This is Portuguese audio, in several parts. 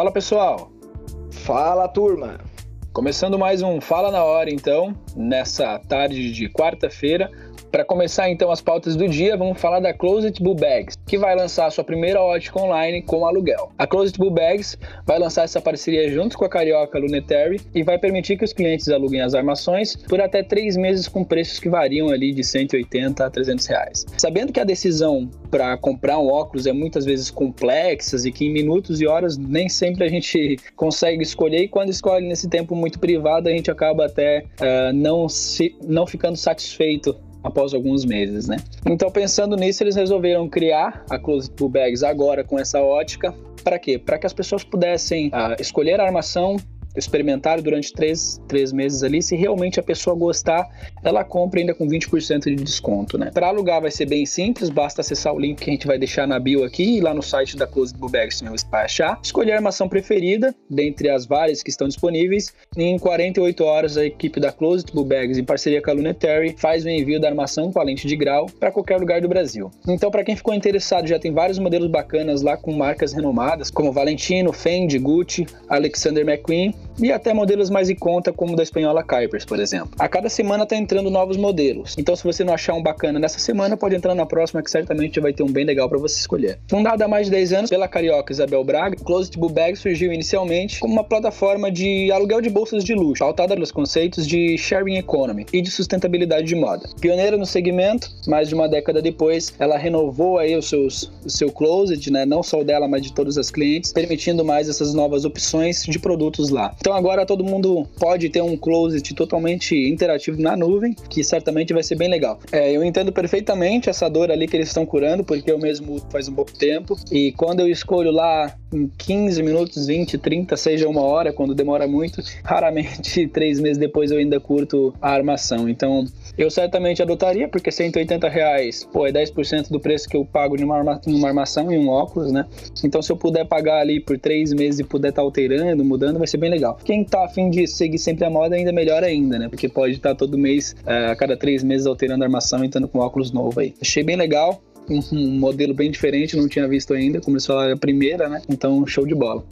Fala pessoal! Fala turma! Começando mais um Fala na Hora então, nessa tarde de quarta-feira, para começar então as pautas do dia, vamos falar da Closet Bull Bags, que vai lançar a sua primeira ótica online com aluguel. A Closet Bull Bags vai lançar essa parceria junto com a Carioca Lunetary e vai permitir que os clientes aluguem as armações por até três meses com preços que variam ali de 180 a 300 reais. Sabendo que a decisão para comprar um óculos é muitas vezes complexa e que em minutos e horas nem sempre a gente consegue escolher e quando escolhe nesse tempo muito privado a gente acaba até uh, não, se, não ficando satisfeito após alguns meses, né? Então, pensando nisso, eles resolveram criar a Closet Bags agora com essa ótica. Para quê? Para que as pessoas pudessem uh, escolher a armação experimentar durante três, três meses ali. Se realmente a pessoa gostar, ela compra ainda com 20% de desconto, né? Para alugar vai ser bem simples, basta acessar o link que a gente vai deixar na bio aqui e lá no site da Close Blue Bags você vai achar. Escolher a armação preferida, dentre as várias que estão disponíveis, e em 48 horas a equipe da Closet Blue Bags, em parceria com a Lunetary, faz o envio da armação com a lente de grau para qualquer lugar do Brasil. Então, para quem ficou interessado, já tem vários modelos bacanas lá com marcas renomadas, como Valentino, Fendi, Gucci, Alexander McQueen e até modelos mais em conta, como da espanhola Kuipers, por exemplo. A cada semana está entrando novos modelos. Então, se você não achar um bacana nessa semana, pode entrar na próxima, que certamente vai ter um bem legal para você escolher. Fundada há mais de 10 anos pela carioca Isabel Braga, Closet Bull Bag surgiu inicialmente como uma plataforma de aluguel de bolsas de luxo, pautada nos conceitos de sharing economy e de sustentabilidade de moda. Pioneira no segmento, mais de uma década depois, ela renovou aí os seus, o seu closet, né, não só o dela, mas de todas as clientes, permitindo mais essas novas opções de produtos lá. Então agora todo mundo pode ter um closet totalmente interativo na nuvem, que certamente vai ser bem legal. É, eu entendo perfeitamente essa dor ali que eles estão curando, porque eu mesmo faz um pouco tempo, e quando eu escolho lá em 15 minutos, 20, 30, seja uma hora, quando demora muito, raramente três meses depois eu ainda curto a armação. Então eu certamente adotaria, porque 180 reais, pô, é 10% do preço que eu pago em uma, arma, em uma armação e um óculos, né? Então se eu puder pagar ali por três meses e puder estar tá alterando, mudando, vai ser bem legal. Quem tá afim de seguir sempre a moda, ainda melhor ainda, né? Porque pode estar tá todo mês, é, a cada três meses, alterando a armação e estando com óculos novo aí. Achei bem legal um modelo bem diferente, não tinha visto ainda, começou a primeira, né? Então, show de bola.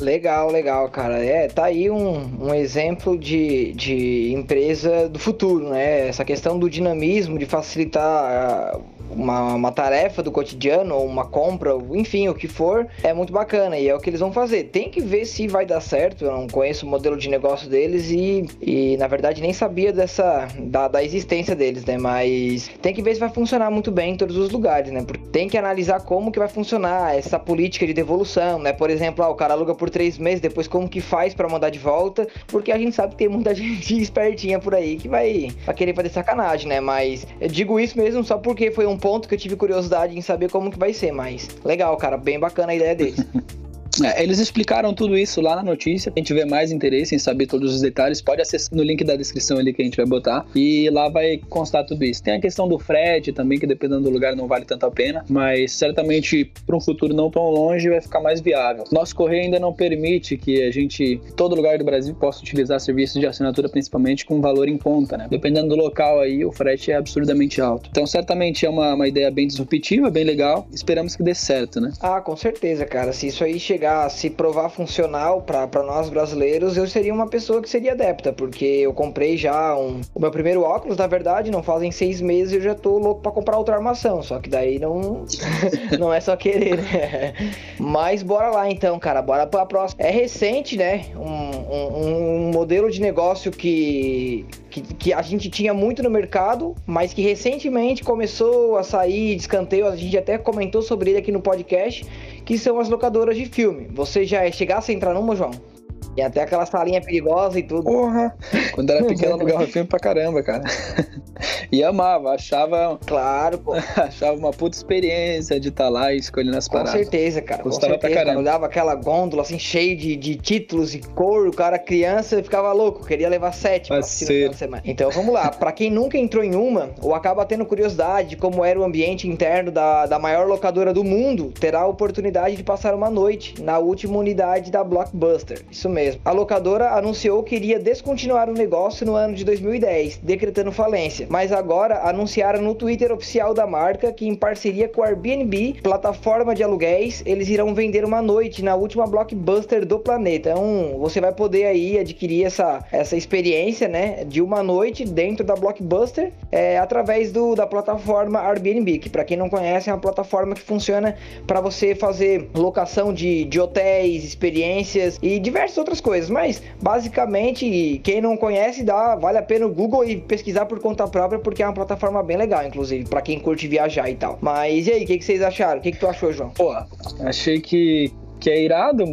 Legal, legal, cara. É, tá aí um, um exemplo de, de empresa do futuro, né? Essa questão do dinamismo, de facilitar uma, uma tarefa do cotidiano, ou uma compra, enfim, o que for, é muito bacana e é o que eles vão fazer. Tem que ver se vai dar certo. Eu não conheço o modelo de negócio deles e, e na verdade, nem sabia dessa da, da existência deles, né? Mas tem que ver se vai funcionar muito bem em todos os lugares, né? Porque tem que analisar como que vai funcionar essa política de devolução, né? Por exemplo, ah, o cara aluga por três meses, depois como que faz para mandar de volta? Porque a gente sabe que tem muita gente espertinha por aí que vai, vai querer fazer sacanagem, né? Mas eu digo isso mesmo só porque foi um ponto que eu tive curiosidade em saber como que vai ser, mas legal, cara, bem bacana a ideia deles. É, eles explicaram tudo isso lá na notícia. Quem tiver mais interesse em saber todos os detalhes, pode acessar no link da descrição ali que a gente vai botar. E lá vai constar tudo isso. Tem a questão do frete também, que dependendo do lugar não vale tanto a pena, mas certamente para um futuro não tão longe vai ficar mais viável. Nosso correio ainda não permite que a gente, todo lugar do Brasil, possa utilizar serviços de assinatura, principalmente com valor em conta, né? Dependendo do local aí, o frete é absurdamente alto. Então, certamente é uma, uma ideia bem disruptiva, bem legal. Esperamos que dê certo, né? Ah, com certeza, cara. Se isso aí chegar chegar a se provar funcional para nós brasileiros, eu seria uma pessoa que seria adepta, porque eu comprei já um, o meu primeiro óculos, na verdade, não fazem seis meses eu já tô louco para comprar outra armação, só que daí não, não é só querer, né? Mas bora lá então, cara, bora pra próxima. É recente, né? Um, um, um modelo de negócio que, que, que, a gente tinha muito no mercado, mas que recentemente começou a sair de escanteio. A gente até comentou sobre ele aqui no podcast, que são as locadoras de filme. Você já chegasse a entrar numa, João? Tem até aquela salinha perigosa e tudo. Porra! Quando era pequeno, alugava filme pra caramba, cara. E amava, achava. Claro, pô. achava uma puta experiência de estar tá lá e escolhendo as paradas. Com certeza, cara. Gostava com certeza, pra caramba. Olhava aquela gôndola assim, cheia de, de títulos e cor, o cara criança ficava louco, queria levar sete pra assistir semana. Então vamos lá. pra quem nunca entrou em uma, ou acaba tendo curiosidade de como era o ambiente interno da, da maior locadora do mundo, terá a oportunidade de passar uma noite na última unidade da Blockbuster. Isso mesmo. A locadora anunciou que iria descontinuar o negócio no ano de 2010, decretando falência. Mas agora anunciaram no Twitter oficial da marca que, em parceria com a Airbnb, plataforma de aluguéis, eles irão vender uma noite na última blockbuster do planeta. Então, você vai poder aí adquirir essa, essa experiência, né, de uma noite dentro da blockbuster é, através do, da plataforma Airbnb, que para quem não conhece é uma plataforma que funciona para você fazer locação de, de hotéis, experiências e diversas outras coisas. Mas basicamente, quem não conhece, dá, vale a pena o Google e pesquisar por conta própria, porque é uma plataforma bem legal, inclusive, para quem curte viajar e tal. Mas e aí, o que, que, vocês acharam? O que, que tu achou, João? Pô, achei que que é irado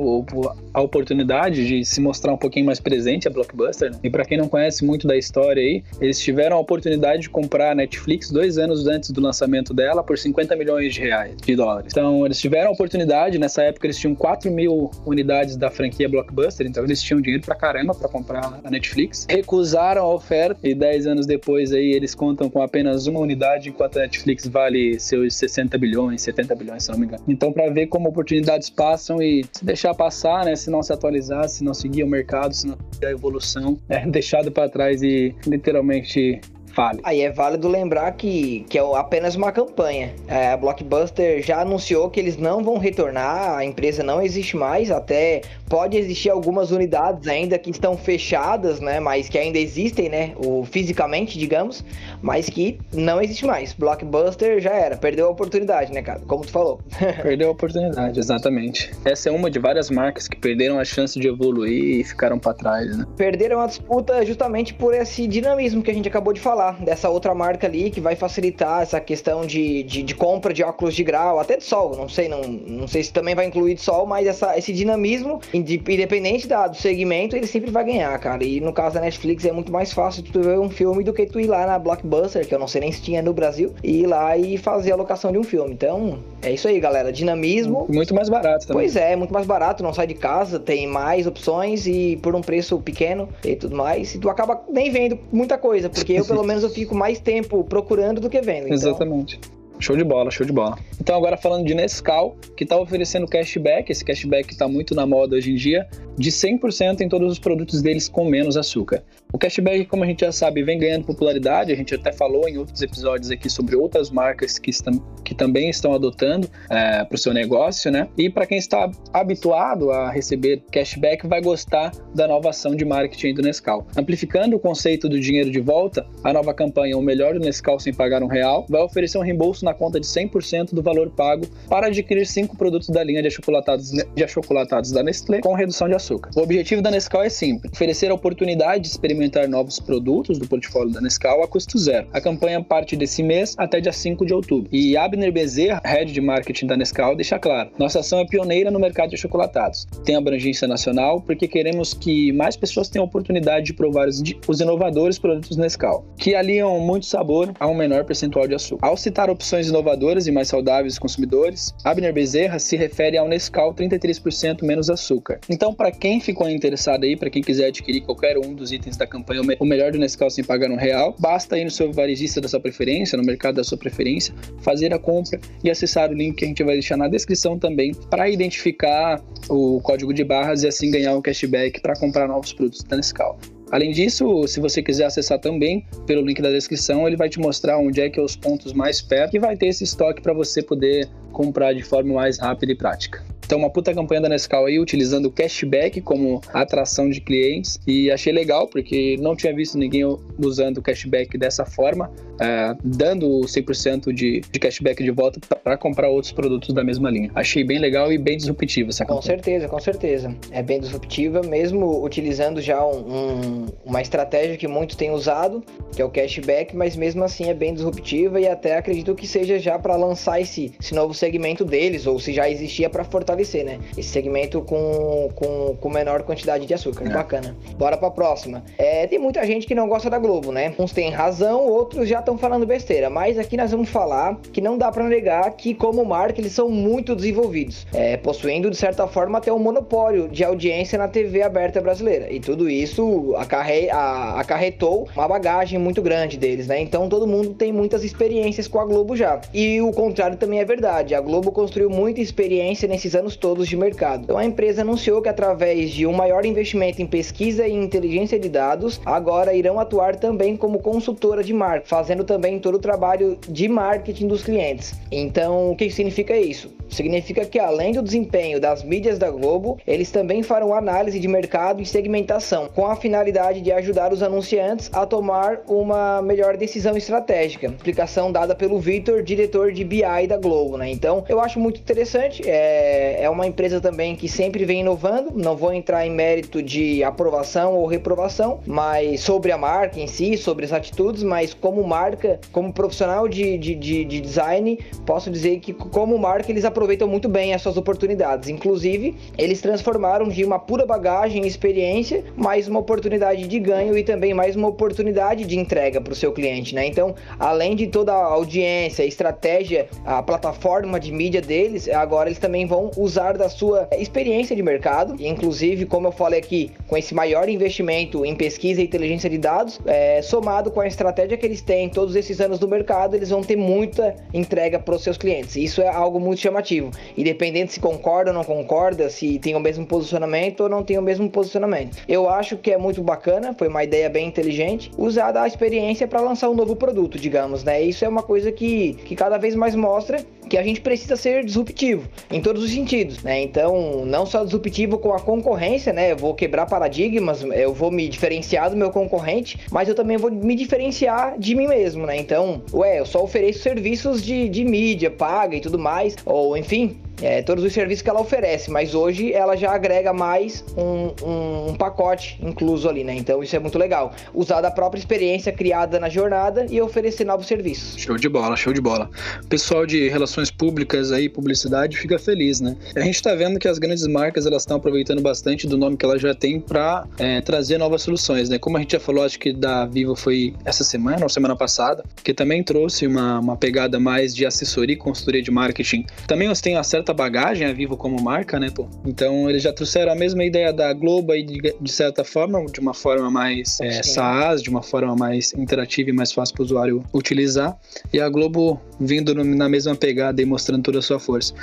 a oportunidade de se mostrar um pouquinho mais presente a Blockbuster. Né? E para quem não conhece muito da história aí, eles tiveram a oportunidade de comprar a Netflix dois anos antes do lançamento dela por 50 milhões de reais, de dólares. Então eles tiveram a oportunidade, nessa época eles tinham 4 mil unidades da franquia Blockbuster, então eles tinham dinheiro pra caramba para comprar a Netflix. Recusaram a oferta e 10 anos depois aí eles contam com apenas uma unidade, enquanto a Netflix vale seus 60 bilhões, 70 bilhões, se não me engano. Então para ver como oportunidades passam e se deixar passar, né? Se não se atualizar, se não seguir o mercado, se não seguir a evolução, é deixado para trás e literalmente fale. Aí é válido lembrar que, que é apenas uma campanha. É, a Blockbuster já anunciou que eles não vão retornar, a empresa não existe mais, até pode existir algumas unidades ainda que estão fechadas, né? Mas que ainda existem, né? O, fisicamente, digamos, mas que não existe mais. Blockbuster já era, perdeu a oportunidade, né, cara? Como tu falou. perdeu a oportunidade, exatamente. Essa é uma de várias marcas que perderam a chance de evoluir e ficaram para trás, né? Perderam a disputa justamente por esse dinamismo que a gente acabou de falar falar dessa outra marca ali que vai facilitar essa questão de, de, de, compra de óculos de grau, até de sol, não sei, não, não sei se também vai incluir de sol, mas essa, esse dinamismo, independente da, do segmento, ele sempre vai ganhar, cara. E no caso da Netflix é muito mais fácil tu ver um filme do que tu ir lá na Blockbuster, que eu não sei nem se tinha no Brasil, e ir lá e fazer a locação de um filme. Então, é isso aí, galera. Dinamismo. Muito mais barato também. Pois é, muito mais barato, não sai de casa, tem mais opções e por um preço pequeno e tudo mais. E tu acaba nem vendo muita coisa, porque eu pelo menos menos eu fico mais tempo procurando do que vendo. Então... Exatamente. Show de bola, show de bola. Então, agora falando de Nescau, que está oferecendo cashback, esse cashback está muito na moda hoje em dia, de 100% em todos os produtos deles com menos açúcar. O cashback, como a gente já sabe, vem ganhando popularidade, a gente até falou em outros episódios aqui sobre outras marcas que, estão, que também estão adotando é, para o seu negócio, né? E para quem está habituado a receber cashback, vai gostar da nova ação de marketing do Nescau. Amplificando o conceito do dinheiro de volta, a nova campanha O Melhor do Nescau Sem Pagar um Real vai oferecer um reembolso na conta de 100% do valor pago para adquirir cinco produtos da linha de achocolatados, de achocolatados da Nestlé com redução de açúcar. O objetivo da Nescau é simples: oferecer a oportunidade de experimentar novos produtos do portfólio da Nescau a custo zero. A campanha parte desse mês até dia 5 de outubro. E Abner Bezerra, head de marketing da Nescau, deixa claro: nossa ação é pioneira no mercado de achocolatados. Tem abrangência nacional porque queremos que mais pessoas tenham a oportunidade de provar os, inovadores produtos Nescau, que aliam muito sabor a um menor percentual de açúcar. Ao citar opções opções inovadoras e mais saudáveis aos consumidores, Abner Bezerra se refere ao Nescau 33% menos açúcar. Então, para quem ficou interessado aí, para quem quiser adquirir qualquer um dos itens da campanha O Melhor do Nescau sem pagar um real, basta ir no seu varejista da sua preferência, no mercado da sua preferência, fazer a compra e acessar o link que a gente vai deixar na descrição também para identificar o código de barras e assim ganhar um cashback para comprar novos produtos da Nescau. Além disso, se você quiser acessar também pelo link da descrição, ele vai te mostrar onde é que é os pontos mais perto e vai ter esse estoque para você poder comprar de forma mais rápida e prática. Então, uma puta campanha da Nescau aí, utilizando o cashback como atração de clientes. E achei legal, porque não tinha visto ninguém usando o cashback dessa forma, é, dando 100% de, de cashback de volta para comprar outros produtos da mesma linha. Achei bem legal e bem disruptiva essa campanha. Com certeza, com certeza. É bem disruptiva, mesmo utilizando já um, um, uma estratégia que muitos têm usado, que é o cashback, mas mesmo assim é bem disruptiva e até acredito que seja já para lançar esse, esse novo segmento deles, ou se já existia para fortalecer fortalecer, né? Esse segmento com, com, com menor quantidade de açúcar. É. Bacana. Bora pra próxima. É, tem muita gente que não gosta da Globo, né? Uns têm razão, outros já estão falando besteira. Mas aqui nós vamos falar que não dá para negar que, como marca, eles são muito desenvolvidos, é, possuindo, de certa forma, até um monopólio de audiência na TV aberta brasileira. E tudo isso acarre, a, acarretou uma bagagem muito grande deles, né? Então todo mundo tem muitas experiências com a Globo já. E o contrário também é verdade. A Globo construiu muita experiência nesses anos anos todos de mercado. Então a empresa anunciou que através de um maior investimento em pesquisa e inteligência de dados, agora irão atuar também como consultora de marca, fazendo também todo o trabalho de marketing dos clientes. Então, o que significa isso? Significa que além do desempenho das mídias da Globo, eles também farão análise de mercado e segmentação, com a finalidade de ajudar os anunciantes a tomar uma melhor decisão estratégica. Explicação dada pelo Victor, diretor de BI da Globo, né? Então, eu acho muito interessante. É, é uma empresa também que sempre vem inovando. Não vou entrar em mérito de aprovação ou reprovação, mas sobre a marca em si, sobre as atitudes, mas como marca, como profissional de, de, de, de design, posso dizer que como marca eles aproveitam muito bem as suas oportunidades. Inclusive, eles transformaram de uma pura bagagem e experiência mais uma oportunidade de ganho e também mais uma oportunidade de entrega para o seu cliente, né? Então, além de toda a audiência, a estratégia, a plataforma de mídia deles, agora eles também vão usar da sua experiência de mercado, inclusive, como eu falei aqui, com esse maior investimento em pesquisa e inteligência de dados, é, somado com a estratégia que eles têm todos esses anos no mercado, eles vão ter muita entrega para os seus clientes. Isso é algo muito chamativo afirmativo. Independente se concorda ou não concorda, se tem o mesmo posicionamento ou não tem o mesmo posicionamento. Eu acho que é muito bacana, foi uma ideia bem inteligente, usar a experiência para lançar um novo produto, digamos, né? Isso é uma coisa que, que cada vez mais mostra que a gente precisa ser disruptivo em todos os sentidos, né? Então, não só disruptivo com a concorrência, né? Eu vou quebrar paradigmas, eu vou me diferenciar do meu concorrente, mas eu também vou me diferenciar de mim mesmo, né? Então, ué, eu só ofereço serviços de, de mídia paga e tudo mais, ou enfim, é, todos os serviços que ela oferece, mas hoje ela já agrega mais um, um, um, pacote incluso ali, né? Então isso é muito legal. Usar da própria experiência criada na jornada e oferecer novos serviços. Show de bola, show de bola. Pessoal de relações públicas aí, publicidade, fica feliz, né? A gente tá vendo que as grandes marcas elas estão aproveitando bastante do nome que ela já tem para é, trazer novas soluções, né? Como a gente já falou, acho que da Vivo foi essa semana ou semana passada, que também trouxe uma, uma pegada mais de assessoria e consultoria de marketing. Também eles têm uma certa bagagem a Vivo como marca, né, pô? Então eles já trouxeram a mesma ideia da Globo aí de, de certa forma, de uma forma mais é, SaaS, de uma forma mais interativa e mais fácil para o usuário utilizar. E a Globo vindo no, na mesma pegada e mostrando toda a sua força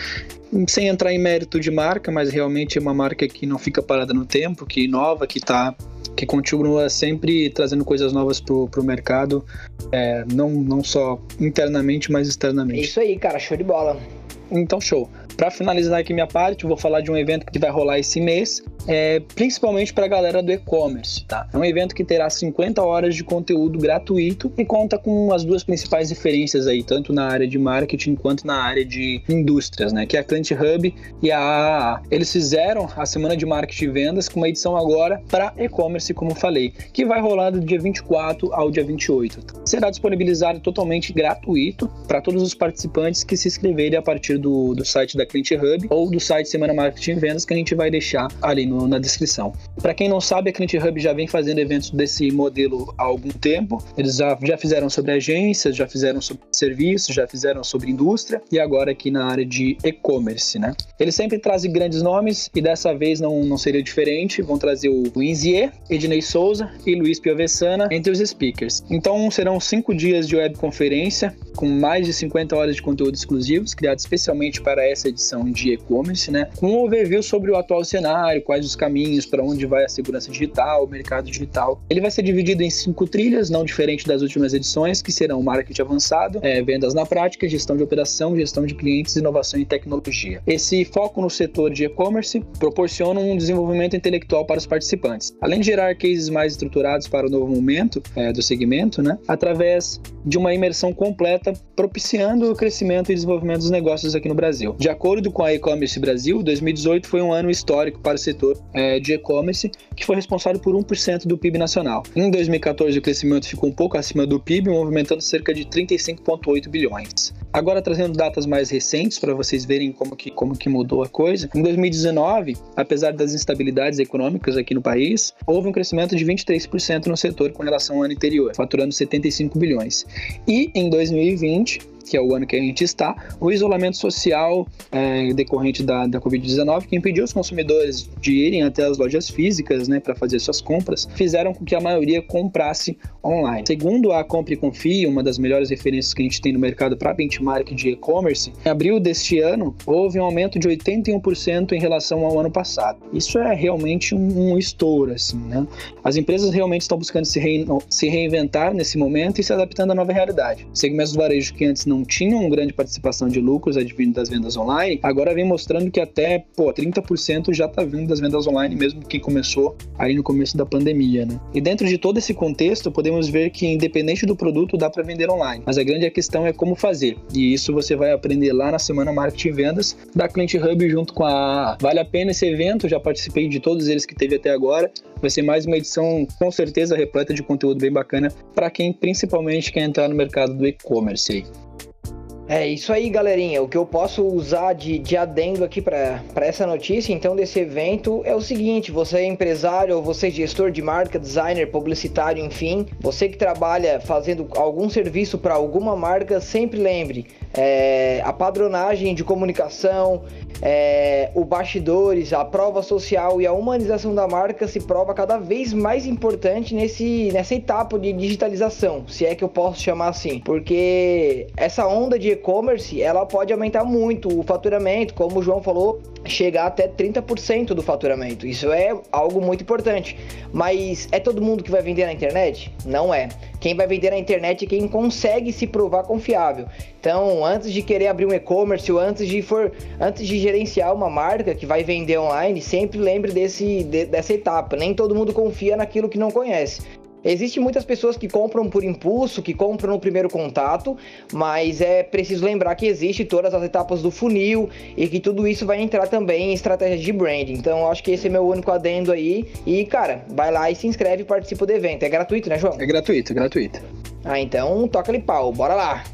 sem entrar em mérito de marca, mas realmente é uma marca que não fica parada no tempo, que inova, que tá que continua sempre trazendo coisas novas pro, pro mercado, é, não, não só internamente, mas externamente. É isso aí, cara, show de bola. Então, show. Para finalizar aqui minha parte, vou falar de um evento que vai rolar esse mês, é, principalmente para a galera do e-commerce. Tá? É um evento que terá 50 horas de conteúdo gratuito e conta com as duas principais referências aí, tanto na área de marketing quanto na área de indústrias, né? que é a Client Hub e a AAA. Eles fizeram a semana de marketing e vendas com uma edição agora para e-commerce, como falei, que vai rolar do dia 24 ao dia 28. Tá? Será disponibilizado totalmente gratuito para todos os participantes que se inscreverem a partir do, do site da Client Hub ou do site Semana Marketing Vendas que a gente vai deixar ali no, na descrição. Para quem não sabe, a Client Hub já vem fazendo eventos desse modelo há algum tempo. Eles já, já fizeram sobre agências, já fizeram sobre serviços, já fizeram sobre indústria e agora aqui na área de e-commerce, né? Eles sempre trazem grandes nomes e dessa vez não, não seria diferente. Vão trazer o Inzier, Ednei Souza e Luiz Piovessana entre os speakers. Então serão cinco dias de webconferência com mais de 50 horas de conteúdo exclusivos, criados especialmente para essa edição de e-commerce, né? Com um overview sobre o atual cenário, quais os caminhos, para onde vai a segurança digital, o mercado digital. Ele vai ser dividido em cinco trilhas, não diferente das últimas edições, que serão marketing avançado, é, vendas na prática, gestão de operação, gestão de clientes, inovação e tecnologia. Esse foco no setor de e-commerce proporciona um desenvolvimento intelectual para os participantes. Além de gerar cases mais estruturados para o novo momento é, do segmento, né? Através de uma imersão completa, propiciando o crescimento e desenvolvimento dos negócios aqui no Brasil. De acordo com a E-Commerce Brasil, 2018 foi um ano histórico para o setor é, de e-commerce, que foi responsável por 1% do PIB nacional. Em 2014, o crescimento ficou um pouco acima do PIB, movimentando cerca de 35,8 bilhões. Agora, trazendo datas mais recentes para vocês verem como que, como que mudou a coisa, em 2019, apesar das instabilidades econômicas aqui no país, houve um crescimento de 23% no setor com relação ao ano anterior, faturando 75 bilhões. E em 2020, que é o ano que a gente está, o isolamento social é, decorrente da, da Covid-19, que impediu os consumidores de irem até as lojas físicas né, para fazer suas compras, fizeram com que a maioria comprasse online. Segundo a Compre e Confie, uma das melhores referências que a gente tem no mercado para benchmark de e-commerce, em abril deste ano houve um aumento de 81% em relação ao ano passado. Isso é realmente um, um estouro, assim, né? As empresas realmente estão buscando se, re, se reinventar nesse momento e se adaptando à nova realidade. Segmentos do varejo que antes não tinham grande participação de lucros advindo das vendas online, agora vem mostrando que até pô, 30% já está vindo das vendas online, mesmo quem começou aí no começo da pandemia. Né? E dentro de todo esse contexto, podemos ver que, independente do produto, dá para vender online. Mas a grande questão é como fazer. E isso você vai aprender lá na Semana Marketing e Vendas da Client Hub junto com a Vale a Pena esse evento. Já participei de todos eles que teve até agora. Vai ser mais uma edição com certeza repleta de conteúdo bem bacana para quem principalmente quer entrar no mercado do e-commerce. É isso aí, galerinha. O que eu posso usar de, de adendo aqui para essa notícia, então, desse evento é o seguinte: você é empresário ou você é gestor de marca, designer, publicitário, enfim, você que trabalha fazendo algum serviço para alguma marca, sempre lembre: é, a padronagem de comunicação, é, o bastidores, a prova social e a humanização da marca se prova cada vez mais importante nesse, nessa etapa de digitalização, se é que eu posso chamar assim, porque essa onda de e-commerce ela pode aumentar muito o faturamento, como o João falou, chegar até 30% do faturamento. Isso é algo muito importante. Mas é todo mundo que vai vender na internet? Não é. Quem vai vender na internet é quem consegue se provar confiável. Então, antes de querer abrir um e-commerce ou antes de for, antes de gerenciar uma marca que vai vender online, sempre lembre desse, de, dessa etapa. Nem todo mundo confia naquilo que não conhece. Existem muitas pessoas que compram por impulso, que compram no primeiro contato, mas é preciso lembrar que existe todas as etapas do funil e que tudo isso vai entrar também em estratégia de branding. Então, acho que esse é meu único adendo aí. E, cara, vai lá e se inscreve e participa do evento. É gratuito, né, João? É gratuito, é gratuito. Ah, então toca-lhe pau. Bora lá.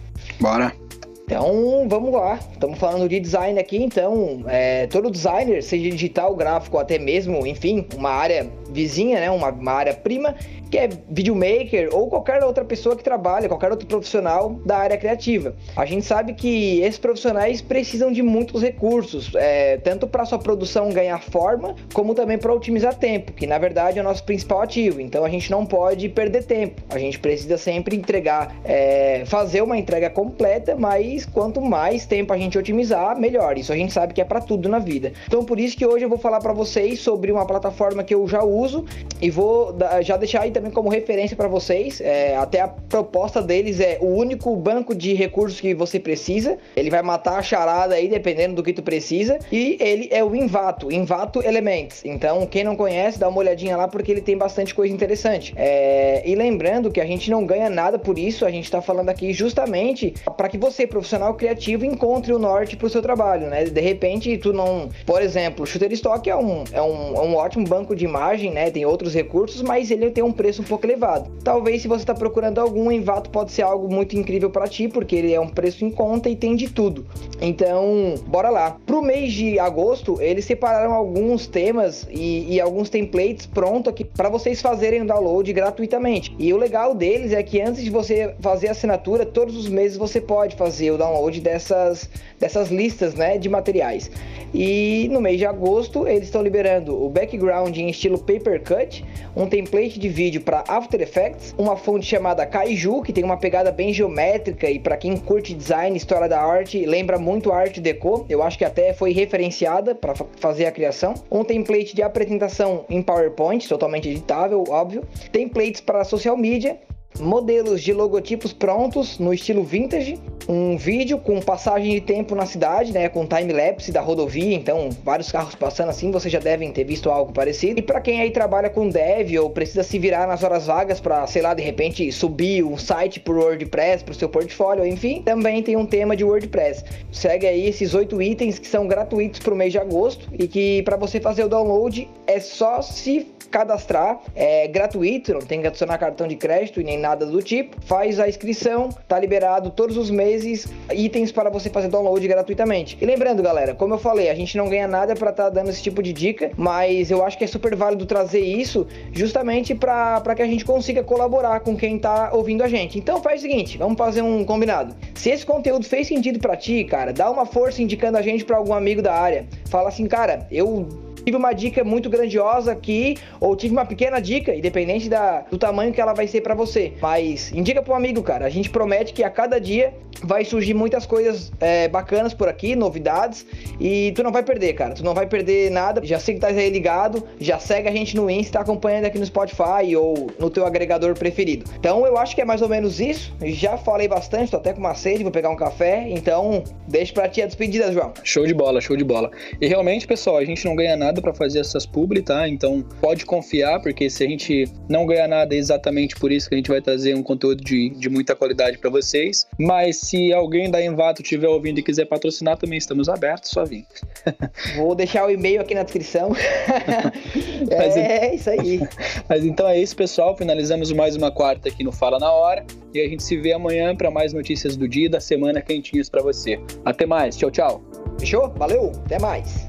Bora. Então vamos lá, estamos falando de design aqui, então é, todo designer, seja digital, gráfico, até mesmo, enfim, uma área vizinha, né, uma, uma área prima, que é videomaker ou qualquer outra pessoa que trabalha, qualquer outro profissional da área criativa. A gente sabe que esses profissionais precisam de muitos recursos, é, tanto para sua produção ganhar forma, como também para otimizar tempo, que na verdade é o nosso principal ativo. Então a gente não pode perder tempo. A gente precisa sempre entregar, é, fazer uma entrega completa, mas quanto mais tempo a gente otimizar, melhor. Isso a gente sabe que é para tudo na vida. Então por isso que hoje eu vou falar para vocês sobre uma plataforma que eu já uso e vou já deixar aí também como referência para vocês. É, até a proposta deles é o único banco de recursos que você precisa. Ele vai matar a charada aí, dependendo do que tu precisa. E ele é o Invato, Invato Elements. Então, quem não conhece, dá uma olhadinha lá porque ele tem bastante coisa interessante. É, e lembrando que a gente não ganha nada por isso, a gente está falando aqui justamente para que você, profissional criativo, encontre o norte para o seu trabalho, né? De repente, tu não. Por exemplo, o Shutterstock é um, é um, é um ótimo banco de imagem, né? Tem outros recursos, mas ele tem um preço um pouco elevado. Talvez se você está procurando algum, Envato pode ser algo muito incrível para ti, porque ele é um preço em conta e tem de tudo. Então, bora lá. Pro mês de agosto, eles separaram alguns temas e, e alguns templates pronto aqui para vocês fazerem o download gratuitamente. E o legal deles é que antes de você fazer a assinatura, todos os meses você pode fazer o download dessas, dessas listas né, de materiais. E no mês de agosto, eles estão liberando o background em estilo paper cut, um template de vídeo para After Effects, uma fonte chamada Kaiju, que tem uma pegada bem geométrica e para quem curte design, história da arte, lembra muito a Art Deco. Eu acho que até foi referenciada para fazer a criação. Um template de apresentação em PowerPoint, totalmente editável, óbvio. Templates para social media modelos de logotipos prontos no estilo vintage, um vídeo com passagem de tempo na cidade, né, com time lapse da rodovia, então vários carros passando assim, vocês já devem ter visto algo parecido. E para quem aí trabalha com dev ou precisa se virar nas horas vagas para, sei lá, de repente subir um site por WordPress para o seu portfólio, enfim, também tem um tema de WordPress. Segue aí esses oito itens que são gratuitos para o mês de agosto e que para você fazer o download é só se cadastrar, é gratuito, não tem que adicionar cartão de crédito e nem nada do tipo. Faz a inscrição, tá liberado todos os meses itens para você fazer download gratuitamente. E lembrando, galera, como eu falei, a gente não ganha nada para estar tá dando esse tipo de dica, mas eu acho que é super válido trazer isso justamente para que a gente consiga colaborar com quem tá ouvindo a gente. Então faz o seguinte, vamos fazer um combinado. Se esse conteúdo fez sentido para ti, cara, dá uma força indicando a gente para algum amigo da área. Fala assim, cara, eu tive uma dica muito grandiosa aqui, ou tive uma pequena dica, independente da, do tamanho que ela vai ser para você. Mas indica pro amigo, cara. A gente promete que a cada dia vai surgir muitas coisas é, bacanas por aqui, novidades, e tu não vai perder, cara. Tu não vai perder nada. Já sei que tá aí ligado, já segue a gente no Insta, tá acompanhando aqui no Spotify ou no teu agregador preferido. Então eu acho que é mais ou menos isso. Já falei bastante, tô até com uma sede, vou pegar um café. Então, deixo pra ti a despedida, João. Show de bola, show de bola. E realmente, pessoal, a gente não ganha nada para fazer essas publi, tá? Então pode confiar, porque se a gente não ganha nada, é exatamente por isso que a gente vai trazer um conteúdo de, de muita qualidade para vocês. Mas se alguém da Envato estiver ouvindo e quiser patrocinar, também estamos abertos, só vir. Vou deixar o e-mail aqui na descrição. Mas, é isso aí. Mas então é isso, pessoal. Finalizamos mais uma quarta aqui no Fala na Hora. E a gente se vê amanhã para mais notícias do dia e da semana quentinhas para você. Até mais. Tchau, tchau. Fechou? Valeu. Até mais.